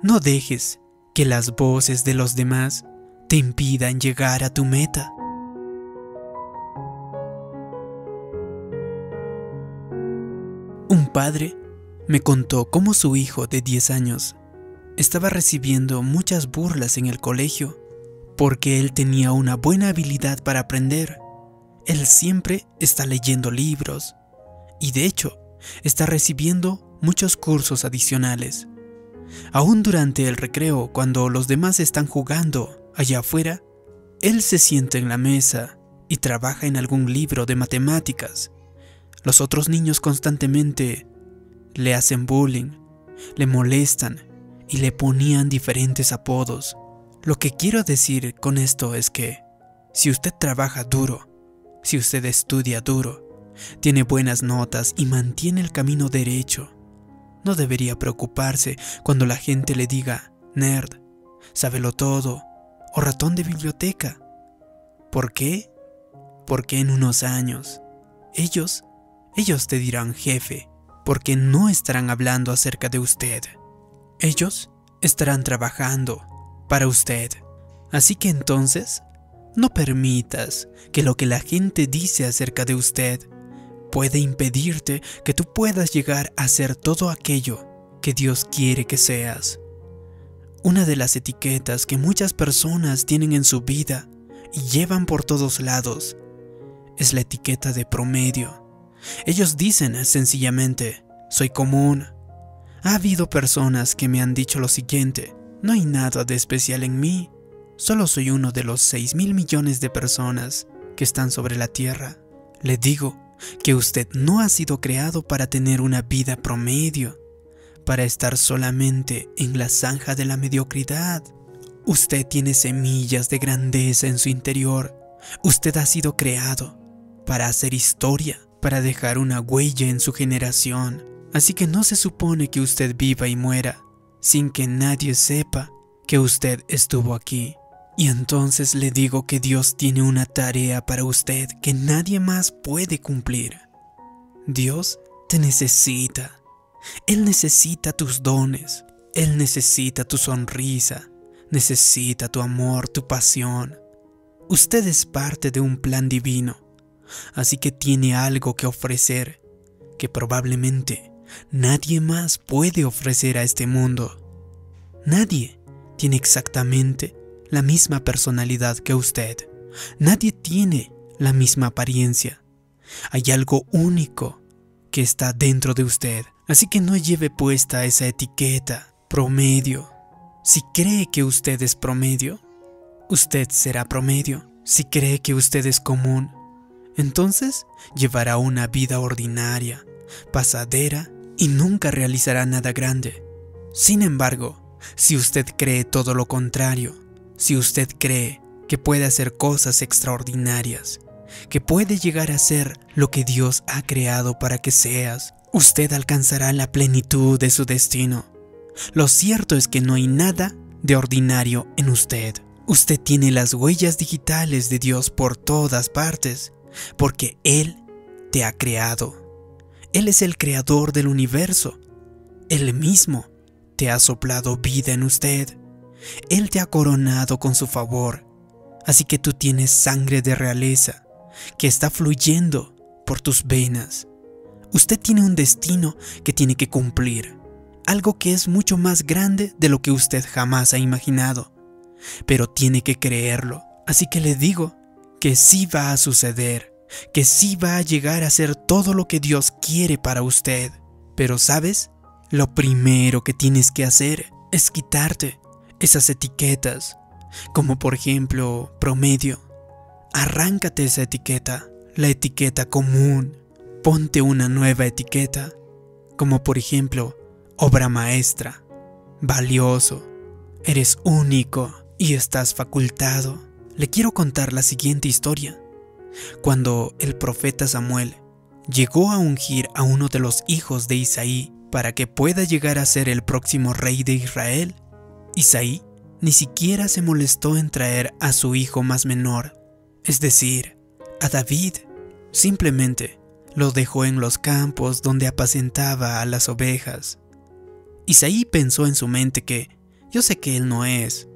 No dejes que las voces de los demás te impidan llegar a tu meta. Un padre me contó cómo su hijo de 10 años estaba recibiendo muchas burlas en el colegio porque él tenía una buena habilidad para aprender. Él siempre está leyendo libros y de hecho está recibiendo muchos cursos adicionales. Aún durante el recreo, cuando los demás están jugando allá afuera, él se sienta en la mesa y trabaja en algún libro de matemáticas. Los otros niños constantemente le hacen bullying, le molestan y le ponían diferentes apodos. Lo que quiero decir con esto es que si usted trabaja duro, si usted estudia duro, tiene buenas notas y mantiene el camino derecho, no debería preocuparse cuando la gente le diga nerd, sábelo todo o ratón de biblioteca. ¿Por qué? Porque en unos años ellos, ellos te dirán jefe, porque no estarán hablando acerca de usted. Ellos estarán trabajando para usted. Así que entonces, no permitas que lo que la gente dice acerca de usted puede impedirte que tú puedas llegar a ser todo aquello que Dios quiere que seas. Una de las etiquetas que muchas personas tienen en su vida y llevan por todos lados es la etiqueta de promedio. Ellos dicen sencillamente, soy común. Ha habido personas que me han dicho lo siguiente, no hay nada de especial en mí, solo soy uno de los 6 mil millones de personas que están sobre la Tierra. Le digo que usted no ha sido creado para tener una vida promedio, para estar solamente en la zanja de la mediocridad. Usted tiene semillas de grandeza en su interior. Usted ha sido creado para hacer historia, para dejar una huella en su generación. Así que no se supone que usted viva y muera sin que nadie sepa que usted estuvo aquí. Y entonces le digo que Dios tiene una tarea para usted que nadie más puede cumplir. Dios te necesita. Él necesita tus dones. Él necesita tu sonrisa. Necesita tu amor, tu pasión. Usted es parte de un plan divino así que tiene algo que ofrecer que probablemente nadie más puede ofrecer a este mundo. Nadie tiene exactamente la misma personalidad que usted. Nadie tiene la misma apariencia. Hay algo único que está dentro de usted. Así que no lleve puesta esa etiqueta, promedio. Si cree que usted es promedio, usted será promedio. Si cree que usted es común, entonces llevará una vida ordinaria, pasadera y nunca realizará nada grande. Sin embargo, si usted cree todo lo contrario, si usted cree que puede hacer cosas extraordinarias, que puede llegar a ser lo que Dios ha creado para que seas, usted alcanzará la plenitud de su destino. Lo cierto es que no hay nada de ordinario en usted. Usted tiene las huellas digitales de Dios por todas partes porque Él te ha creado. Él es el creador del universo. Él mismo te ha soplado vida en usted. Él te ha coronado con su favor. Así que tú tienes sangre de realeza que está fluyendo por tus venas. Usted tiene un destino que tiene que cumplir, algo que es mucho más grande de lo que usted jamás ha imaginado, pero tiene que creerlo. Así que le digo que sí va a suceder, que sí va a llegar a ser todo lo que Dios quiere para usted. Pero sabes, lo primero que tienes que hacer es quitarte esas etiquetas, como por ejemplo promedio. Arráncate esa etiqueta, la etiqueta común. Ponte una nueva etiqueta, como por ejemplo obra maestra, valioso, eres único y estás facultado le quiero contar la siguiente historia. Cuando el profeta Samuel llegó a ungir a uno de los hijos de Isaí para que pueda llegar a ser el próximo rey de Israel, Isaí ni siquiera se molestó en traer a su hijo más menor, es decir, a David. Simplemente lo dejó en los campos donde apacentaba a las ovejas. Isaí pensó en su mente que Yo sé que él no es.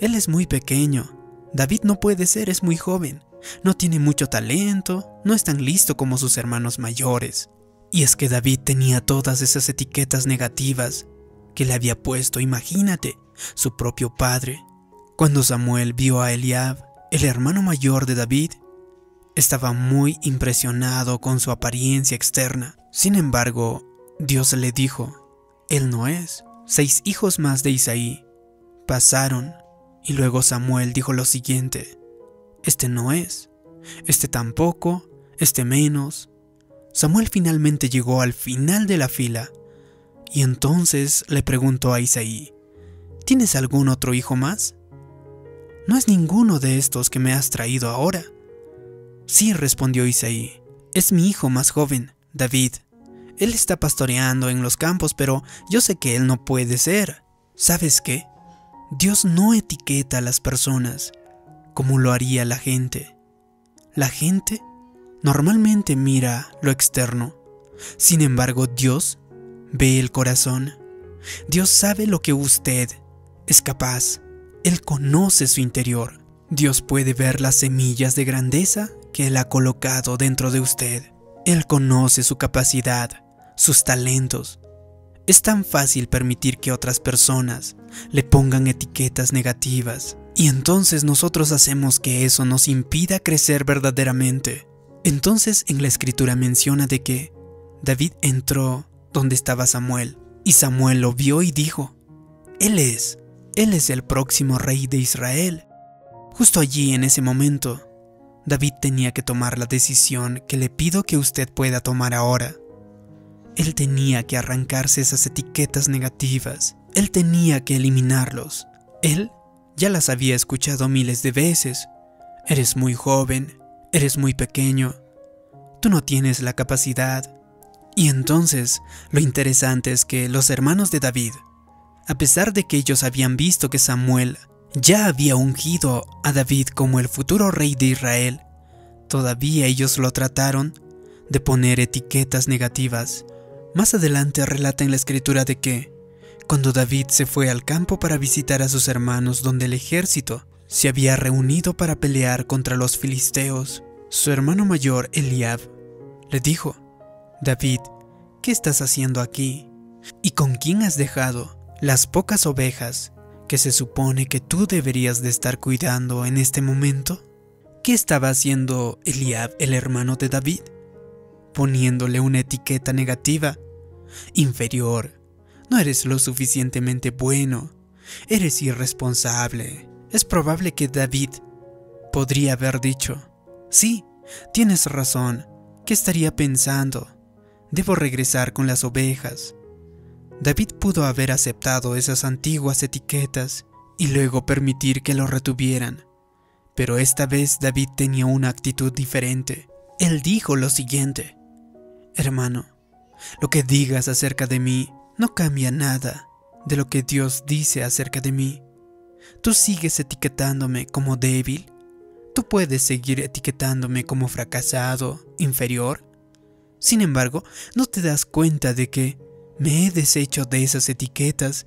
Él es muy pequeño. David no puede ser, es muy joven. No tiene mucho talento, no es tan listo como sus hermanos mayores. Y es que David tenía todas esas etiquetas negativas que le había puesto, imagínate, su propio padre. Cuando Samuel vio a Eliab, el hermano mayor de David, estaba muy impresionado con su apariencia externa. Sin embargo, Dios le dijo, Él no es. Seis hijos más de Isaí pasaron y luego Samuel dijo lo siguiente, Este no es, este tampoco, este menos. Samuel finalmente llegó al final de la fila y entonces le preguntó a Isaí, ¿Tienes algún otro hijo más? No es ninguno de estos que me has traído ahora. Sí, respondió Isaí, es mi hijo más joven, David. Él está pastoreando en los campos, pero yo sé que él no puede ser. ¿Sabes qué? Dios no etiqueta a las personas como lo haría la gente. La gente normalmente mira lo externo. Sin embargo, Dios ve el corazón. Dios sabe lo que usted es capaz. Él conoce su interior. Dios puede ver las semillas de grandeza que Él ha colocado dentro de usted. Él conoce su capacidad, sus talentos. Es tan fácil permitir que otras personas le pongan etiquetas negativas y entonces nosotros hacemos que eso nos impida crecer verdaderamente. Entonces en la escritura menciona de que David entró donde estaba Samuel y Samuel lo vio y dijo, Él es, Él es el próximo rey de Israel. Justo allí en ese momento, David tenía que tomar la decisión que le pido que usted pueda tomar ahora. Él tenía que arrancarse esas etiquetas negativas. Él tenía que eliminarlos. Él ya las había escuchado miles de veces. Eres muy joven, eres muy pequeño, tú no tienes la capacidad. Y entonces, lo interesante es que los hermanos de David, a pesar de que ellos habían visto que Samuel ya había ungido a David como el futuro rey de Israel, todavía ellos lo trataron de poner etiquetas negativas. Más adelante relata en la escritura de que, cuando David se fue al campo para visitar a sus hermanos donde el ejército se había reunido para pelear contra los filisteos, su hermano mayor Eliab le dijo, David, ¿qué estás haciendo aquí? ¿Y con quién has dejado las pocas ovejas que se supone que tú deberías de estar cuidando en este momento? ¿Qué estaba haciendo Eliab, el hermano de David? Poniéndole una etiqueta negativa. Inferior. No eres lo suficientemente bueno. Eres irresponsable. Es probable que David podría haber dicho, sí, tienes razón. ¿Qué estaría pensando? Debo regresar con las ovejas. David pudo haber aceptado esas antiguas etiquetas y luego permitir que lo retuvieran. Pero esta vez David tenía una actitud diferente. Él dijo lo siguiente, Hermano, lo que digas acerca de mí no cambia nada de lo que Dios dice acerca de mí. Tú sigues etiquetándome como débil. Tú puedes seguir etiquetándome como fracasado, inferior. Sin embargo, no te das cuenta de que me he deshecho de esas etiquetas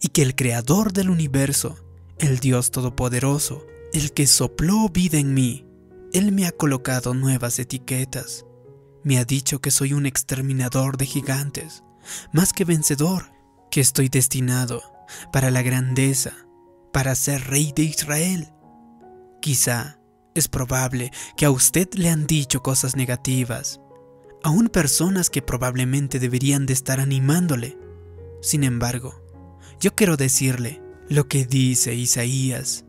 y que el Creador del universo, el Dios Todopoderoso, el que sopló vida en mí, Él me ha colocado nuevas etiquetas. Me ha dicho que soy un exterminador de gigantes, más que vencedor, que estoy destinado para la grandeza, para ser rey de Israel. Quizá es probable que a usted le han dicho cosas negativas, aún personas que probablemente deberían de estar animándole. Sin embargo, yo quiero decirle lo que dice Isaías.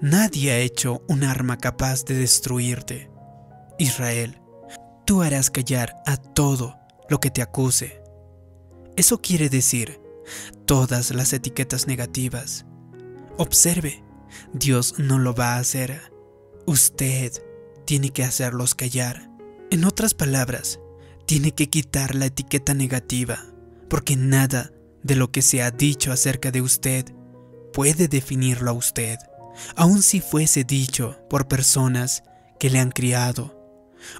Nadie ha hecho un arma capaz de destruirte. Israel, tú harás callar a todo lo que te acuse. Eso quiere decir todas las etiquetas negativas. Observe, Dios no lo va a hacer. Usted tiene que hacerlos callar. En otras palabras, tiene que quitar la etiqueta negativa, porque nada de lo que se ha dicho acerca de usted puede definirlo a usted, aun si fuese dicho por personas que le han criado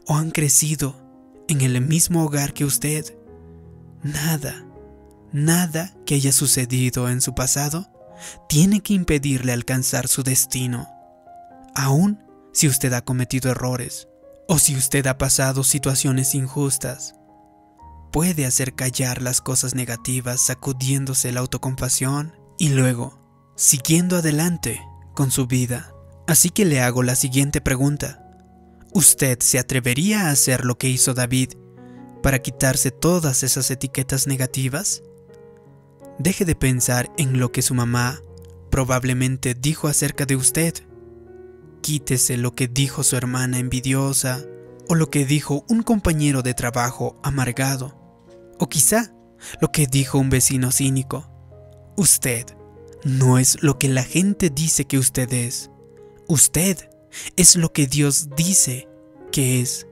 o han crecido en el mismo hogar que usted. Nada, nada que haya sucedido en su pasado tiene que impedirle alcanzar su destino. Aún si usted ha cometido errores o si usted ha pasado situaciones injustas, puede hacer callar las cosas negativas sacudiéndose la autocompasión y luego siguiendo adelante con su vida. Así que le hago la siguiente pregunta. ¿Usted se atrevería a hacer lo que hizo David para quitarse todas esas etiquetas negativas? Deje de pensar en lo que su mamá probablemente dijo acerca de usted. Quítese lo que dijo su hermana envidiosa o lo que dijo un compañero de trabajo amargado o quizá lo que dijo un vecino cínico. Usted no es lo que la gente dice que usted es. Usted es lo que Dios dice que es.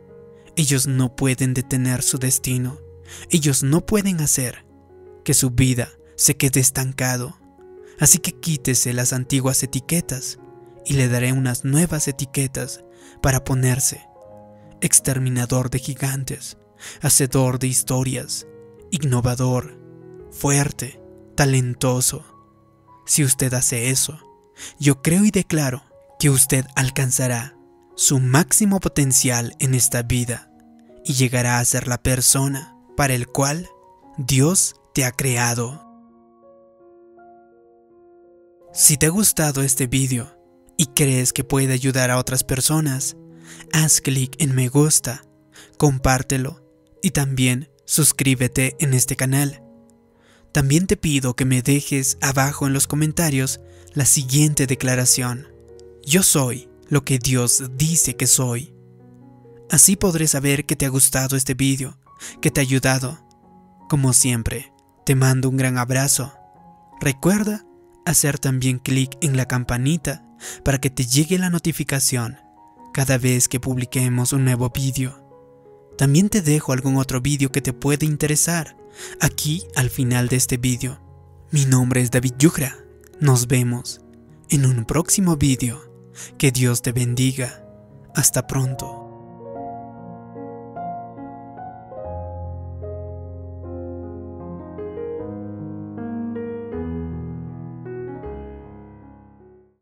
Ellos no pueden detener su destino. Ellos no pueden hacer que su vida se quede estancado. Así que quítese las antiguas etiquetas y le daré unas nuevas etiquetas para ponerse. Exterminador de gigantes, hacedor de historias, innovador, fuerte, talentoso. Si usted hace eso, yo creo y declaro que usted alcanzará su máximo potencial en esta vida y llegará a ser la persona para el cual Dios te ha creado. Si te ha gustado este vídeo y crees que puede ayudar a otras personas, haz clic en me gusta, compártelo y también suscríbete en este canal. También te pido que me dejes abajo en los comentarios la siguiente declaración. Yo soy lo que Dios dice que soy. Así podré saber que te ha gustado este vídeo, que te ha ayudado. Como siempre, te mando un gran abrazo. Recuerda hacer también clic en la campanita para que te llegue la notificación cada vez que publiquemos un nuevo vídeo. También te dejo algún otro vídeo que te puede interesar aquí al final de este vídeo. Mi nombre es David Yugra. Nos vemos en un próximo vídeo. Que Dios te bendiga. Hasta pronto.